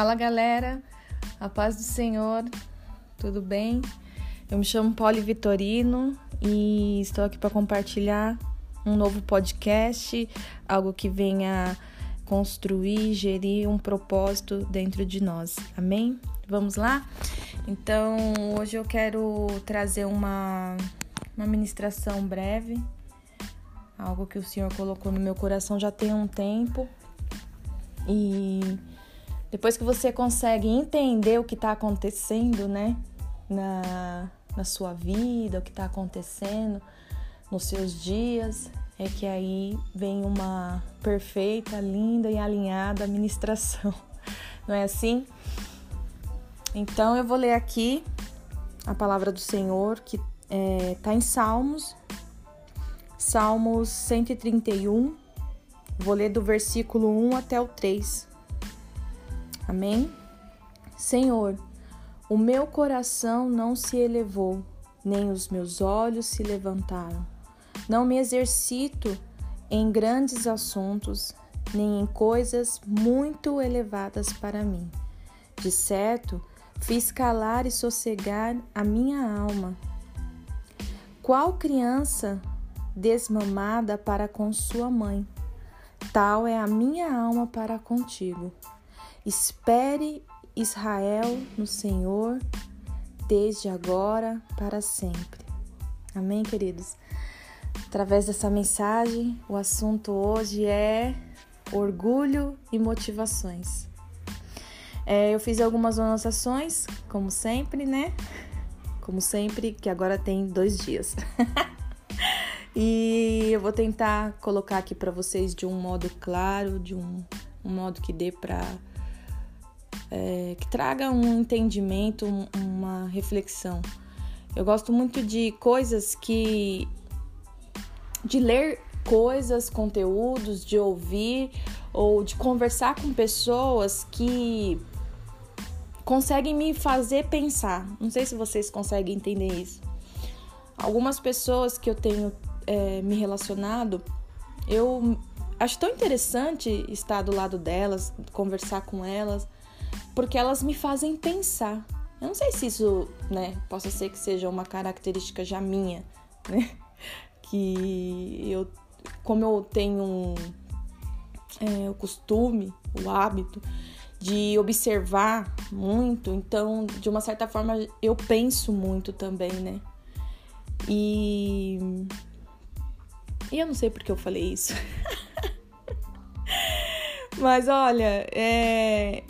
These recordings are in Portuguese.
Fala galera, a paz do Senhor, tudo bem? Eu me chamo Poli Vitorino e estou aqui para compartilhar um novo podcast, algo que venha construir, gerir um propósito dentro de nós. Amém? Vamos lá? Então, hoje eu quero trazer uma, uma ministração breve, algo que o Senhor colocou no meu coração já tem um tempo. E depois que você consegue entender o que está acontecendo, né, na, na sua vida, o que está acontecendo nos seus dias, é que aí vem uma perfeita, linda e alinhada ministração. Não é assim? Então eu vou ler aqui a palavra do Senhor que está é, tá em Salmos, Salmos 131. Vou ler do versículo 1 até o 3. Amém? Senhor, o meu coração não se elevou, nem os meus olhos se levantaram. Não me exercito em grandes assuntos, nem em coisas muito elevadas para mim. De certo, fiz calar e sossegar a minha alma. Qual criança desmamada para com sua mãe? Tal é a minha alma para contigo. Espere Israel no Senhor, desde agora para sempre. Amém, queridos? Através dessa mensagem, o assunto hoje é orgulho e motivações. É, eu fiz algumas anotações, como sempre, né? Como sempre, que agora tem dois dias. e eu vou tentar colocar aqui para vocês de um modo claro, de um, um modo que dê para é, que traga um entendimento, um, uma reflexão. Eu gosto muito de coisas que. de ler coisas, conteúdos, de ouvir ou de conversar com pessoas que conseguem me fazer pensar. Não sei se vocês conseguem entender isso. Algumas pessoas que eu tenho é, me relacionado, eu acho tão interessante estar do lado delas, conversar com elas porque elas me fazem pensar. Eu não sei se isso, né, possa ser que seja uma característica já minha, né? Que eu, como eu tenho um, é, o costume, o hábito de observar muito, então, de uma certa forma, eu penso muito também, né? E. E eu não sei porque eu falei isso. Mas olha, é,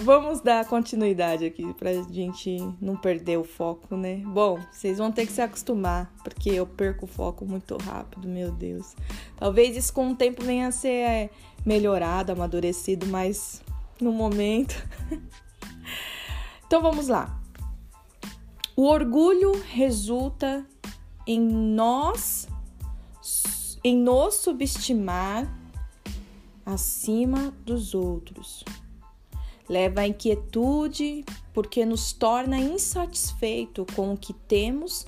Vamos dar continuidade aqui pra gente não perder o foco, né? Bom, vocês vão ter que se acostumar, porque eu perco o foco muito rápido, meu Deus. Talvez isso com o tempo venha a ser é, melhorado, amadurecido, mas no momento. então vamos lá. O orgulho resulta em nós, em nos subestimar acima dos outros leva à inquietude porque nos torna insatisfeito com o que temos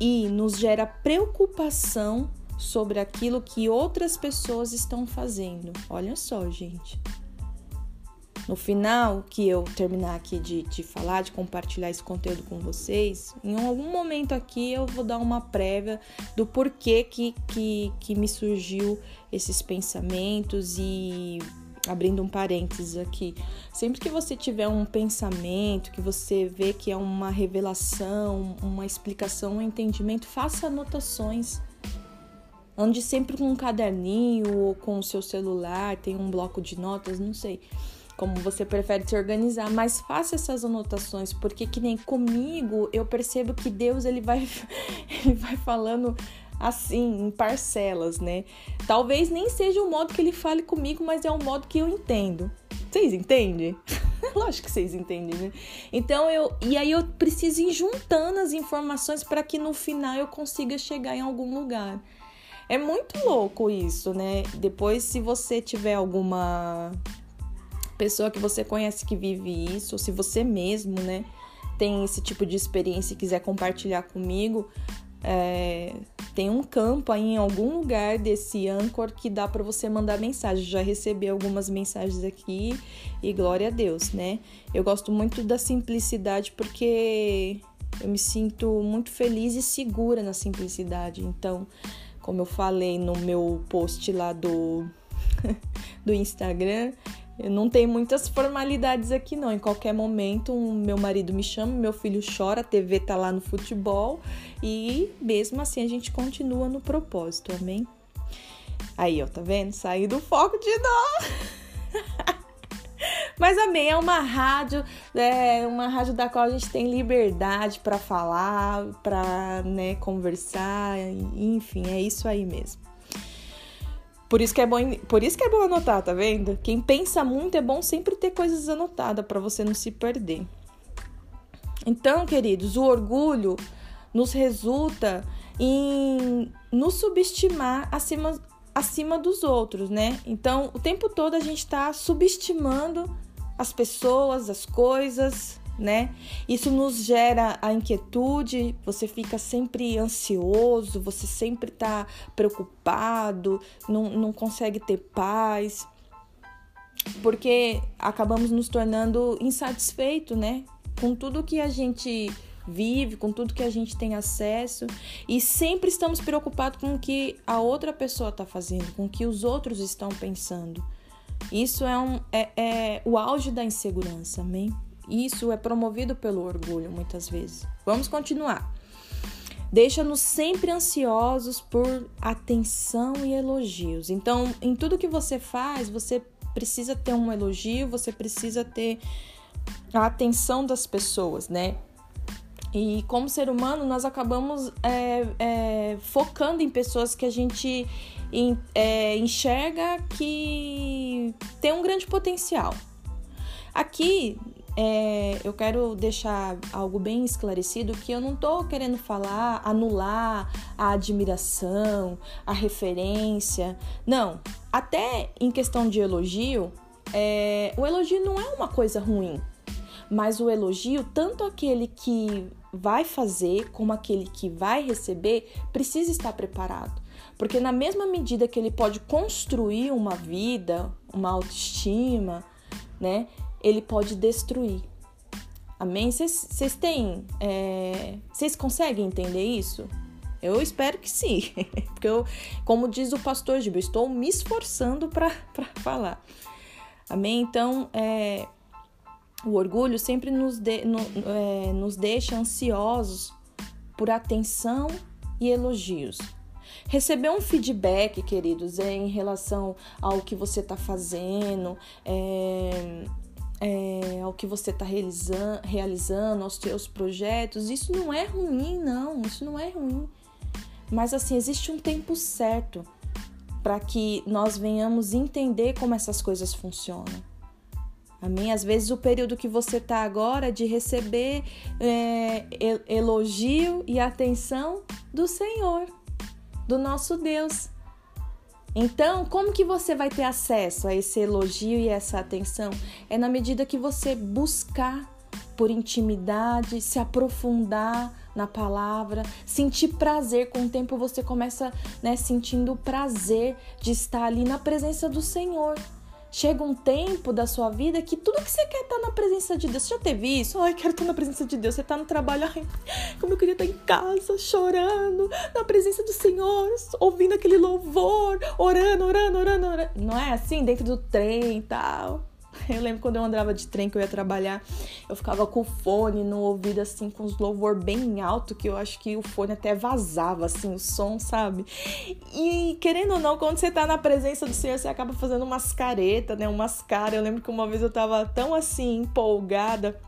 e nos gera preocupação sobre aquilo que outras pessoas estão fazendo. Olha só, gente. No final, que eu terminar aqui de, de falar, de compartilhar esse conteúdo com vocês, em algum momento aqui eu vou dar uma prévia do porquê que, que, que me surgiu esses pensamentos e abrindo um parênteses aqui, sempre que você tiver um pensamento, que você vê que é uma revelação, uma explicação, um entendimento, faça anotações. Ande sempre com um caderninho ou com o seu celular, tem um bloco de notas, não sei como você prefere se organizar, mas faça essas anotações, porque que nem comigo, eu percebo que Deus ele vai ele vai falando assim, em parcelas, né? Talvez nem seja o modo que ele fale comigo, mas é o modo que eu entendo. Vocês entendem? Lógico que vocês entendem, né? Então eu. E aí eu preciso ir juntando as informações para que no final eu consiga chegar em algum lugar. É muito louco isso, né? Depois, se você tiver alguma pessoa que você conhece que vive isso, ou se você mesmo, né, tem esse tipo de experiência e quiser compartilhar comigo, é, tem um campo aí em algum lugar desse Anchor que dá para você mandar mensagem. Já recebi algumas mensagens aqui e glória a Deus, né? Eu gosto muito da simplicidade porque eu me sinto muito feliz e segura na simplicidade. Então, como eu falei no meu post lá do, do Instagram, não tenho muitas formalidades aqui, não. Em qualquer momento, um, meu marido me chama, meu filho chora, a TV tá lá no futebol e mesmo assim a gente continua no propósito, amém? Aí, ó, tá vendo? Saí do foco de novo. Mas amém, é uma rádio, é uma rádio da qual a gente tem liberdade para falar, para né, conversar, enfim, é isso aí mesmo. Por isso que é bom, por isso que é bom anotar, tá vendo? Quem pensa muito é bom sempre ter coisas anotadas para você não se perder. Então, queridos, o orgulho nos resulta em nos subestimar acima, acima dos outros, né? Então, o tempo todo a gente está subestimando as pessoas, as coisas, né? Isso nos gera a inquietude, você fica sempre ansioso, você sempre está preocupado, não, não consegue ter paz, porque acabamos nos tornando insatisfeitos, né? Com tudo que a gente vive, com tudo que a gente tem acesso e sempre estamos preocupados com o que a outra pessoa está fazendo, com o que os outros estão pensando. Isso é, um, é, é o auge da insegurança, amém? Isso é promovido pelo orgulho, muitas vezes. Vamos continuar. Deixa-nos sempre ansiosos por atenção e elogios. Então, em tudo que você faz, você precisa ter um elogio, você precisa ter a atenção das pessoas, né? E como ser humano, nós acabamos é, é, focando em pessoas que a gente é, enxerga que tem um grande potencial. Aqui é, eu quero deixar algo bem esclarecido que eu não estou querendo falar, anular a admiração, a referência. Não, até em questão de elogio, é, o elogio não é uma coisa ruim, mas o elogio, tanto aquele que vai fazer como aquele que vai receber, precisa estar preparado. Porque na mesma medida que ele pode construir uma vida, uma autoestima, né? Ele pode destruir. Amém? Vocês têm. Vocês é, conseguem entender isso? Eu espero que sim. Porque eu, como diz o pastor Gil, estou me esforçando para falar. Amém? Então, é, o orgulho sempre nos, de, no, é, nos deixa ansiosos por atenção e elogios. Receber um feedback, queridos, é em relação ao que você está fazendo, é, é, ao que você está realizando, realizando, aos seus projetos, isso não é ruim, não, isso não é ruim. Mas assim, existe um tempo certo para que nós venhamos entender como essas coisas funcionam. Amém? Às vezes o período que você está agora é de receber é, elogio e atenção do Senhor, do nosso Deus. Então, como que você vai ter acesso a esse elogio e essa atenção? É na medida que você buscar por intimidade, se aprofundar na palavra, sentir prazer. Com o tempo você começa, né, sentindo prazer de estar ali na presença do Senhor. Chega um tempo da sua vida que tudo que você quer tá na presença de Deus. Você já teve isso? Ai, quero estar na presença de Deus. Você está no trabalho, ai, como eu queria estar em casa, chorando, na presença do Senhor, ouvindo aquele louvor, orando, orando, orando, orando. Não é assim? Dentro do trem e tal. Eu lembro quando eu andava de trem que eu ia trabalhar, eu ficava com o fone no ouvido, assim, com os louvor bem alto, que eu acho que o fone até vazava, assim, o som, sabe? E querendo ou não, quando você tá na presença do Senhor, você acaba fazendo umas caretas, né? Umas caras. Eu lembro que uma vez eu tava tão assim, empolgada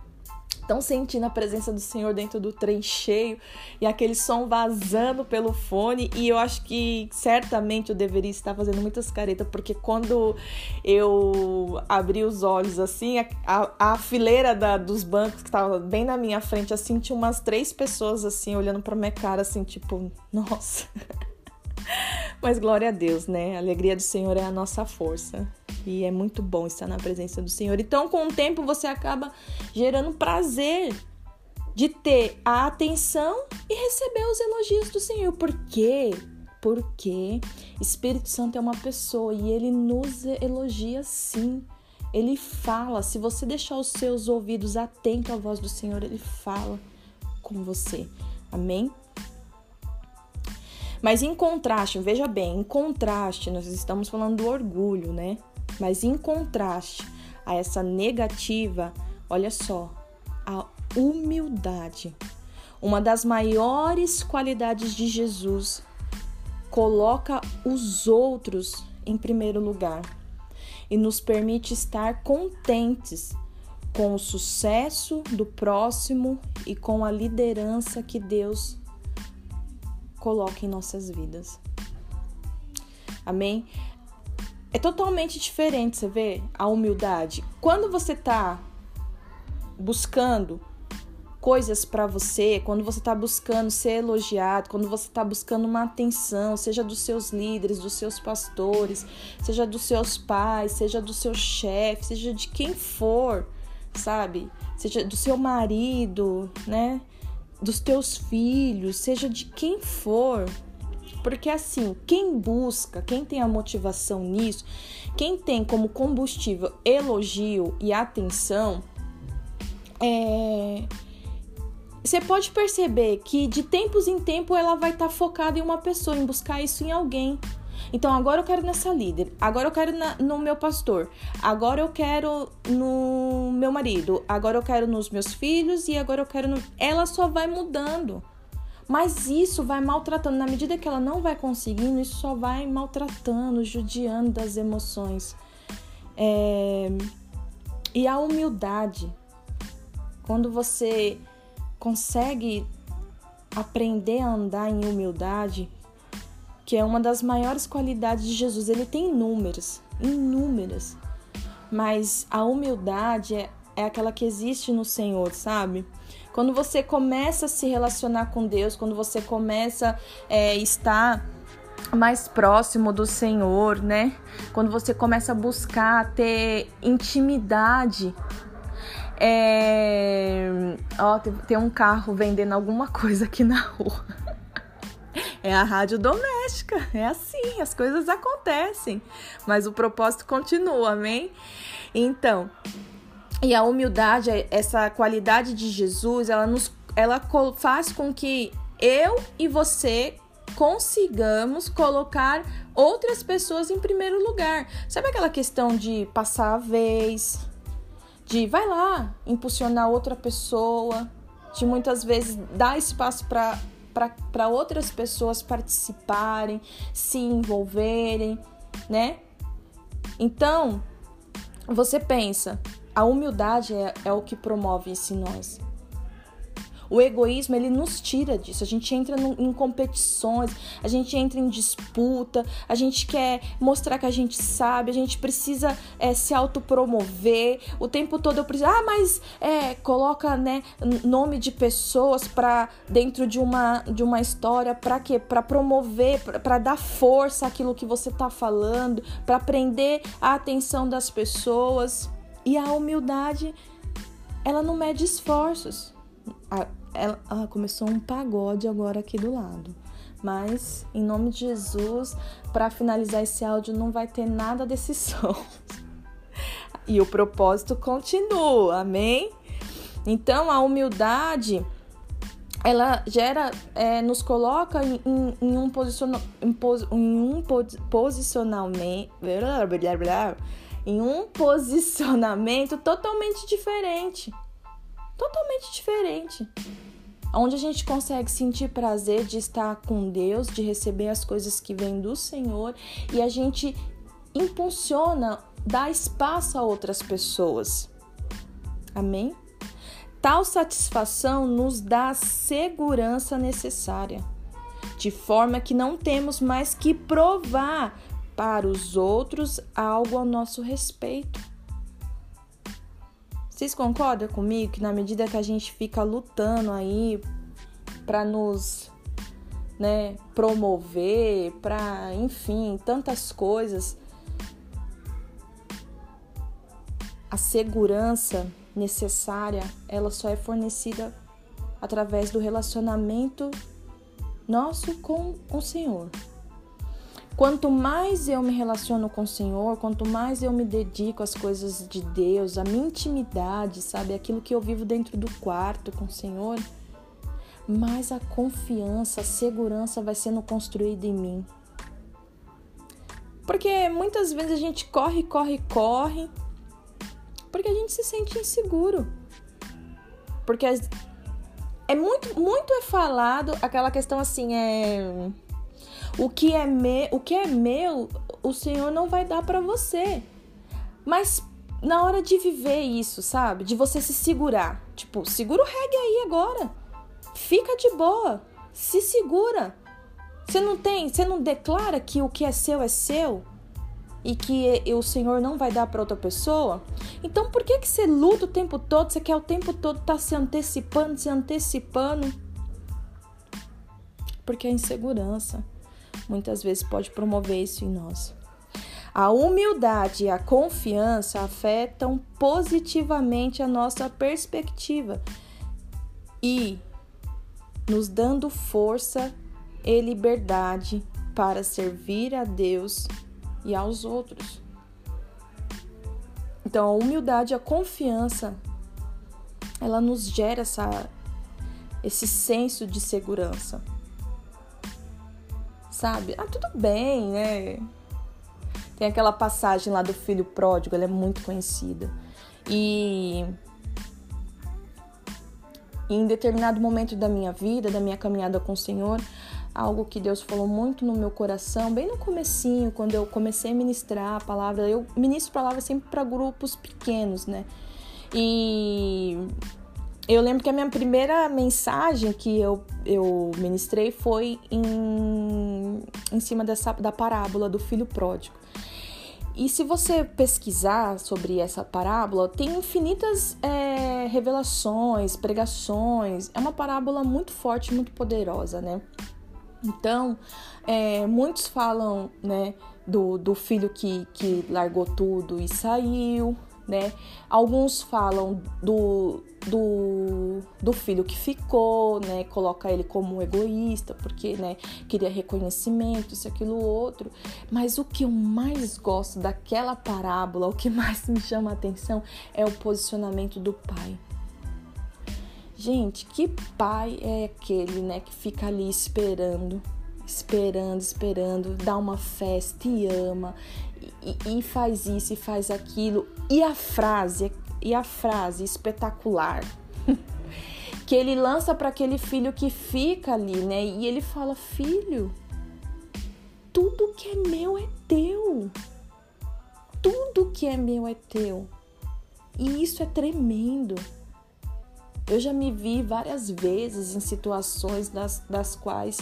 tão sentindo a presença do Senhor dentro do trem cheio e aquele som vazando pelo fone. E eu acho que certamente eu deveria estar fazendo muitas caretas, porque quando eu abri os olhos assim, a, a, a fileira da, dos bancos que estava bem na minha frente, assim, tinha umas três pessoas assim olhando para minha cara, assim, tipo, nossa. Mas glória a Deus, né? A alegria do Senhor é a nossa força. E é muito bom estar na presença do Senhor. Então, com o tempo, você acaba gerando prazer de ter a atenção e receber os elogios do Senhor. Por quê? Porque Espírito Santo é uma pessoa e ele nos elogia sim. Ele fala, se você deixar os seus ouvidos atentos à voz do Senhor, ele fala com você. Amém? Mas em contraste, veja bem, em contraste, nós estamos falando do orgulho, né? Mas em contraste a essa negativa, olha só, a humildade. Uma das maiores qualidades de Jesus coloca os outros em primeiro lugar e nos permite estar contentes com o sucesso do próximo e com a liderança que Deus coloca em nossas vidas. Amém? É totalmente diferente, você vê, a humildade. Quando você está buscando coisas para você, quando você está buscando ser elogiado, quando você está buscando uma atenção, seja dos seus líderes, dos seus pastores, seja dos seus pais, seja do seu chefe, seja de quem for, sabe? Seja do seu marido, né? Dos teus filhos, seja de quem for. Porque assim, quem busca, quem tem a motivação nisso, quem tem como combustível elogio e atenção, é você pode perceber que de tempos em tempo ela vai estar tá focada em uma pessoa, em buscar isso em alguém. Então agora eu quero nessa líder, agora eu quero na, no meu pastor, agora eu quero no meu marido, agora eu quero nos meus filhos e agora eu quero no. Ela só vai mudando. Mas isso vai maltratando, na medida que ela não vai conseguindo, isso só vai maltratando, judiando das emoções. É... E a humildade. Quando você consegue aprender a andar em humildade, que é uma das maiores qualidades de Jesus. Ele tem inúmeras, inúmeras. Mas a humildade é, é aquela que existe no Senhor, sabe? Quando você começa a se relacionar com Deus, quando você começa a é, estar mais próximo do Senhor, né? Quando você começa a buscar ter intimidade é... Ó, tem um carro vendendo alguma coisa aqui na rua. É a rádio doméstica. É assim, as coisas acontecem. Mas o propósito continua, amém? Então, e a humildade, essa qualidade de Jesus, ela nos ela faz com que eu e você consigamos colocar outras pessoas em primeiro lugar. Sabe aquela questão de passar a vez, de vai lá impulsionar outra pessoa, de muitas vezes dar espaço para outras pessoas participarem, se envolverem, né? Então, você pensa, a humildade é, é o que promove isso em nós. O egoísmo, ele nos tira disso. A gente entra no, em competições, a gente entra em disputa, a gente quer mostrar que a gente sabe, a gente precisa é, se autopromover. O tempo todo eu preciso. Ah, mas é, coloca né, nome de pessoas para dentro de uma, de uma história para quê? Para promover, para dar força àquilo que você está falando, para prender a atenção das pessoas. E a humildade, ela não mede esforços. Ela, ela começou um pagode agora aqui do lado. Mas, em nome de Jesus, para finalizar esse áudio, não vai ter nada desse som. E o propósito continua, amém? Então, a humildade, ela gera, é, nos coloca em, em, um, posiciona, em, em um posicionamento. Em um posicionamento totalmente diferente totalmente diferente. Onde a gente consegue sentir prazer de estar com Deus, de receber as coisas que vêm do Senhor e a gente impulsiona, dá espaço a outras pessoas. Amém? Tal satisfação nos dá a segurança necessária, de forma que não temos mais que provar para os outros algo ao nosso respeito. Vocês concordam comigo que na medida que a gente fica lutando aí para nos né, promover, para, enfim, tantas coisas, a segurança necessária, ela só é fornecida através do relacionamento nosso com o Senhor. Quanto mais eu me relaciono com o Senhor, quanto mais eu me dedico às coisas de Deus, à minha intimidade, sabe, aquilo que eu vivo dentro do quarto com o Senhor, mais a confiança, a segurança vai sendo construída em mim. Porque muitas vezes a gente corre, corre, corre, porque a gente se sente inseguro. Porque é muito, muito é falado aquela questão assim, é o que é, me, o que é meu, o Senhor não vai dar para você. Mas na hora de viver isso, sabe? De você se segurar. Tipo, segura o reggae aí agora. Fica de boa. Se segura. Você não tem, você não declara que o que é seu é seu e que o Senhor não vai dar para outra pessoa? Então por que que você luta o tempo todo? Você quer o tempo todo estar tá se antecipando, se antecipando? Porque a insegurança muitas vezes pode promover isso em nós. A humildade e a confiança afetam positivamente a nossa perspectiva e nos dando força e liberdade para servir a Deus e aos outros. Então, a humildade, a confiança, ela nos gera essa, esse senso de segurança sabe? Ah, tudo bem, né? Tem aquela passagem lá do filho pródigo, ela é muito conhecida. E em determinado momento da minha vida, da minha caminhada com o Senhor, algo que Deus falou muito no meu coração, bem no comecinho, quando eu comecei a ministrar a palavra, eu ministro a palavra sempre para grupos pequenos, né? E eu lembro que a minha primeira mensagem que eu, eu ministrei foi em, em cima dessa, da parábola do filho pródigo. E se você pesquisar sobre essa parábola, tem infinitas é, revelações, pregações. É uma parábola muito forte, muito poderosa, né? Então, é, muitos falam, né, do, do filho que, que largou tudo e saiu, né? Alguns falam do, do, do filho que ficou, né? Coloca ele como egoísta, porque, né? Queria reconhecimento, isso, aquilo, outro. Mas o que eu mais gosto daquela parábola, o que mais me chama a atenção é o posicionamento do pai. Gente, que pai é aquele, né? Que fica ali esperando esperando, esperando, dá uma festa e ama e, e faz isso e faz aquilo. E a frase, e a frase espetacular que ele lança para aquele filho que fica ali, né? E ele fala: Filho, tudo que é meu é teu. Tudo que é meu é teu. E isso é tremendo. Eu já me vi várias vezes em situações das, das quais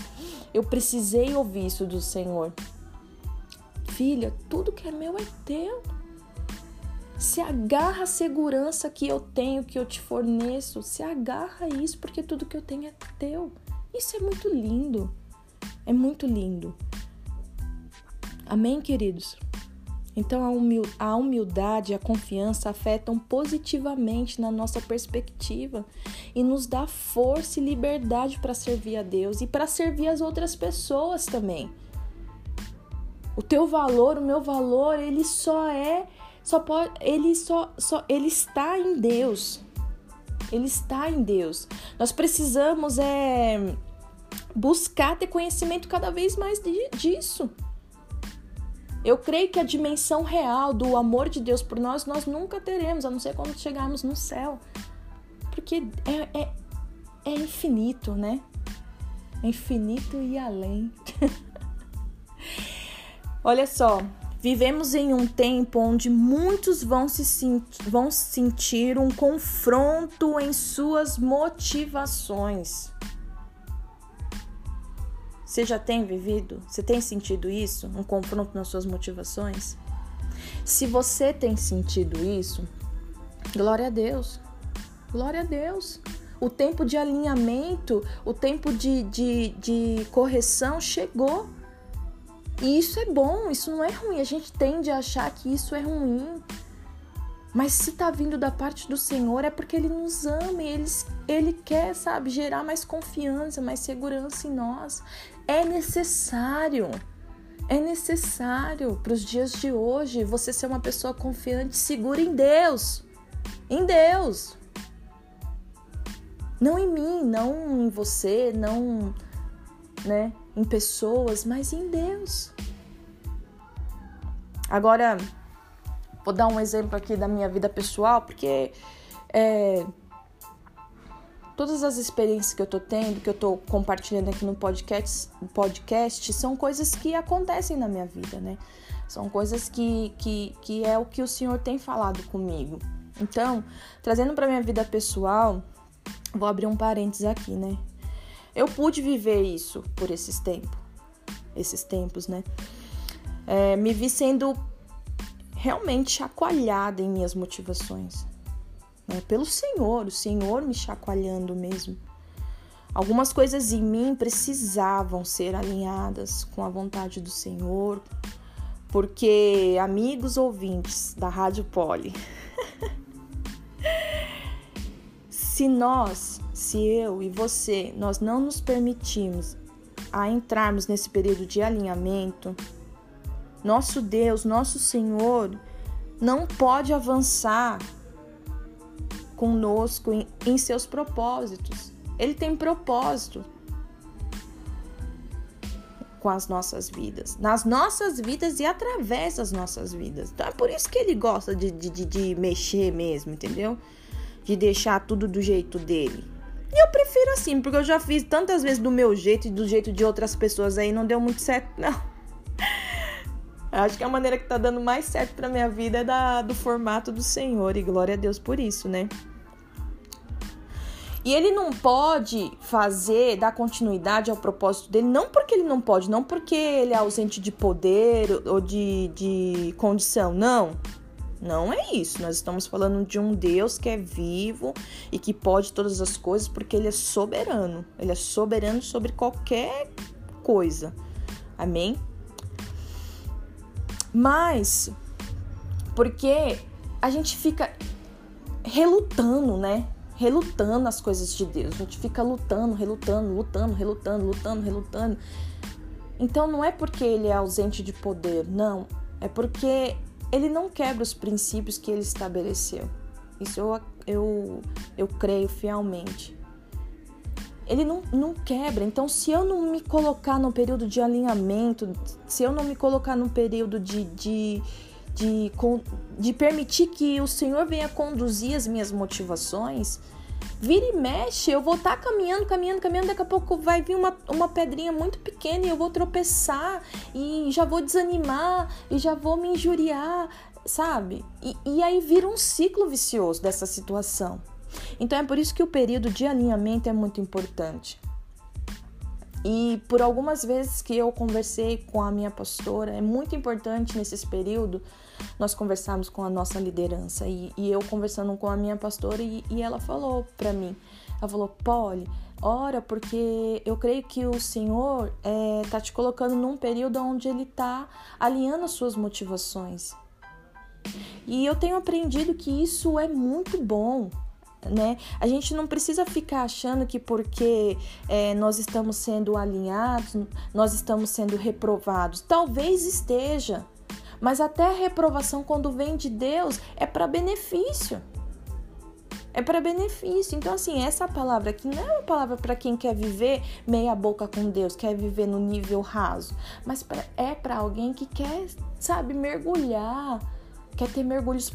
eu precisei ouvir isso do Senhor. Filha, tudo que é meu é teu. Se agarra a segurança que eu tenho, que eu te forneço. Se agarra a isso, porque tudo que eu tenho é teu. Isso é muito lindo. É muito lindo. Amém, queridos? Então, a humildade e a confiança afetam positivamente na nossa perspectiva e nos dá força e liberdade para servir a Deus e para servir as outras pessoas também. O teu valor, o meu valor, ele só é, só pode, ele só, só, ele está em Deus. Ele está em Deus. Nós precisamos é buscar ter conhecimento cada vez mais de, disso. Eu creio que a dimensão real do amor de Deus por nós, nós nunca teremos, a não ser quando chegarmos no céu. Porque é, é, é infinito, né? É infinito e além. Olha só, vivemos em um tempo onde muitos vão, se vão sentir um confronto em suas motivações. Você já tem vivido? Você tem sentido isso? Um confronto nas suas motivações? Se você tem sentido isso, glória a Deus. Glória a Deus. O tempo de alinhamento, o tempo de, de, de correção chegou. E isso é bom, isso não é ruim. A gente tende a achar que isso é ruim. Mas se tá vindo da parte do Senhor é porque ele nos ama, ele, ele quer, sabe, gerar mais confiança, mais segurança em nós. É necessário. É necessário para os dias de hoje você ser uma pessoa confiante, segura em Deus. Em Deus. Não em mim, não em você, não, né, em pessoas, mas em Deus. Agora, vou dar um exemplo aqui da minha vida pessoal, porque é, todas as experiências que eu tô tendo, que eu tô compartilhando aqui no podcast, podcast são coisas que acontecem na minha vida, né? São coisas que, que, que é o que o Senhor tem falado comigo. Então, trazendo para minha vida pessoal, vou abrir um parênteses aqui, né? Eu pude viver isso por esses tempos, esses tempos, né? é, me vi sendo realmente chacoalhada em minhas motivações. Né? Pelo Senhor, o Senhor me chacoalhando mesmo. Algumas coisas em mim precisavam ser alinhadas com a vontade do Senhor, porque, amigos ouvintes da Rádio Poli, se nós, se eu e você, nós não nos permitirmos a entrarmos nesse período de alinhamento, nosso Deus, nosso Senhor, não pode avançar conosco em, em seus propósitos. Ele tem propósito com as nossas vidas, nas nossas vidas e através das nossas vidas. Então é por isso que ele gosta de, de, de mexer mesmo, entendeu? De deixar tudo do jeito dele. E eu prefiro assim, porque eu já fiz tantas vezes do meu jeito e do jeito de outras pessoas aí, não deu muito certo, não. Acho que a maneira que tá dando mais certo pra minha vida é da, do formato do Senhor, e glória a Deus por isso, né? E ele não pode fazer, dar continuidade ao propósito dele, não porque ele não pode, não porque ele é ausente de poder ou de, de condição, não. Não é isso. Nós estamos falando de um Deus que é vivo e que pode todas as coisas, porque ele é soberano. Ele é soberano sobre qualquer coisa. Amém? Mas porque a gente fica relutando, né? Relutando as coisas de Deus. A gente fica lutando, relutando, lutando, relutando, lutando, relutando. Então não é porque ele é ausente de poder, não. É porque ele não quebra os princípios que ele estabeleceu. Isso eu, eu, eu creio fielmente ele não, não quebra. Então, se eu não me colocar no período de alinhamento, se eu não me colocar no período de, de, de, de permitir que o Senhor venha conduzir as minhas motivações, vira e mexe, eu vou estar tá caminhando, caminhando, caminhando, daqui a pouco vai vir uma, uma pedrinha muito pequena e eu vou tropeçar e já vou desanimar e já vou me injuriar, sabe? E, e aí vira um ciclo vicioso dessa situação. Então é por isso que o período de alinhamento é muito importante. E por algumas vezes que eu conversei com a minha pastora, é muito importante nesse período nós conversarmos com a nossa liderança. E, e eu conversando com a minha pastora, e, e ela falou para mim: ela falou, Polly, ora, porque eu creio que o Senhor é, tá te colocando num período onde Ele tá alinhando as suas motivações. E eu tenho aprendido que isso é muito bom né? A gente não precisa ficar achando que porque é, nós estamos sendo alinhados, nós estamos sendo reprovados. Talvez esteja, mas até a reprovação, quando vem de Deus, é para benefício. É para benefício. Então, assim, essa palavra aqui não é uma palavra para quem quer viver meia boca com Deus, quer viver no nível raso, mas pra, é para alguém que quer, sabe, mergulhar quer ter mergulhos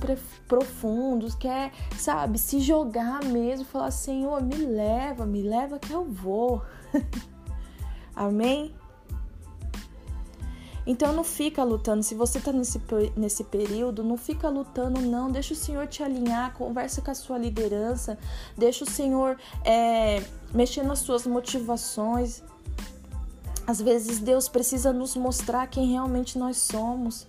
profundos, quer, sabe, se jogar mesmo, falar: Senhor, me leva, me leva que eu vou. Amém? Então não fica lutando. Se você está nesse, nesse período, não fica lutando, não. Deixa o Senhor te alinhar, conversa com a sua liderança, deixa o Senhor é, mexer nas suas motivações. Às vezes Deus precisa nos mostrar quem realmente nós somos.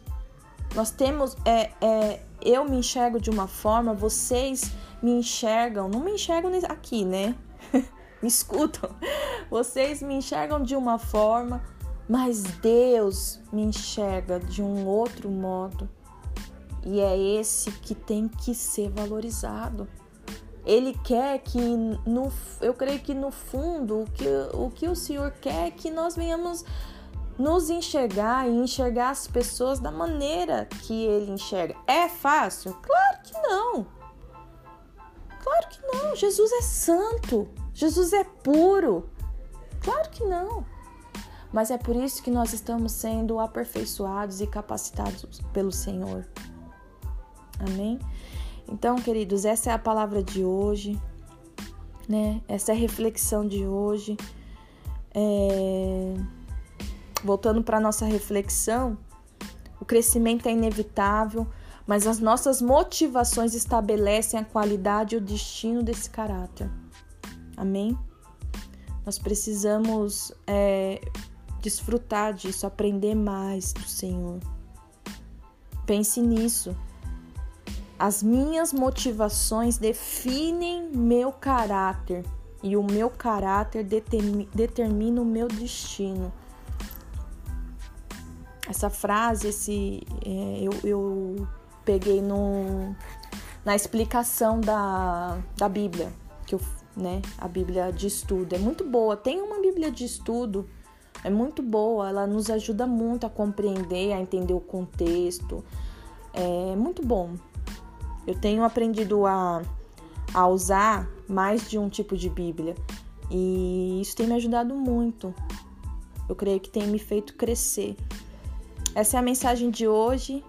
Nós temos, é, é, eu me enxergo de uma forma, vocês me enxergam, não me enxergam aqui, né? me escutam. Vocês me enxergam de uma forma, mas Deus me enxerga de um outro modo. e é esse que tem que ser valorizado. Ele quer que, no, eu creio que no fundo, o que, o que o Senhor quer é que nós venhamos nos enxergar e enxergar as pessoas da maneira que Ele enxerga. É fácil? Claro que não. Claro que não. Jesus é santo. Jesus é puro. Claro que não. Mas é por isso que nós estamos sendo aperfeiçoados e capacitados pelo Senhor. Amém? Então, queridos, essa é a palavra de hoje, né? Essa é a reflexão de hoje. É... Voltando para nossa reflexão, o crescimento é inevitável, mas as nossas motivações estabelecem a qualidade e o destino desse caráter. Amém? Nós precisamos é, desfrutar disso, aprender mais do Senhor. Pense nisso. As minhas motivações definem meu caráter e o meu caráter determina o meu destino. Essa frase, esse, é, eu, eu peguei no, na explicação da, da Bíblia, que eu, né, a Bíblia de estudo. É muito boa. Tem uma Bíblia de estudo, é muito boa. Ela nos ajuda muito a compreender, a entender o contexto. É muito bom. Eu tenho aprendido a, a usar mais de um tipo de Bíblia e isso tem me ajudado muito. Eu creio que tem me feito crescer. Essa é a mensagem de hoje.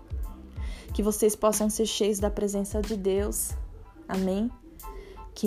Que vocês possam ser cheios da presença de Deus. Amém?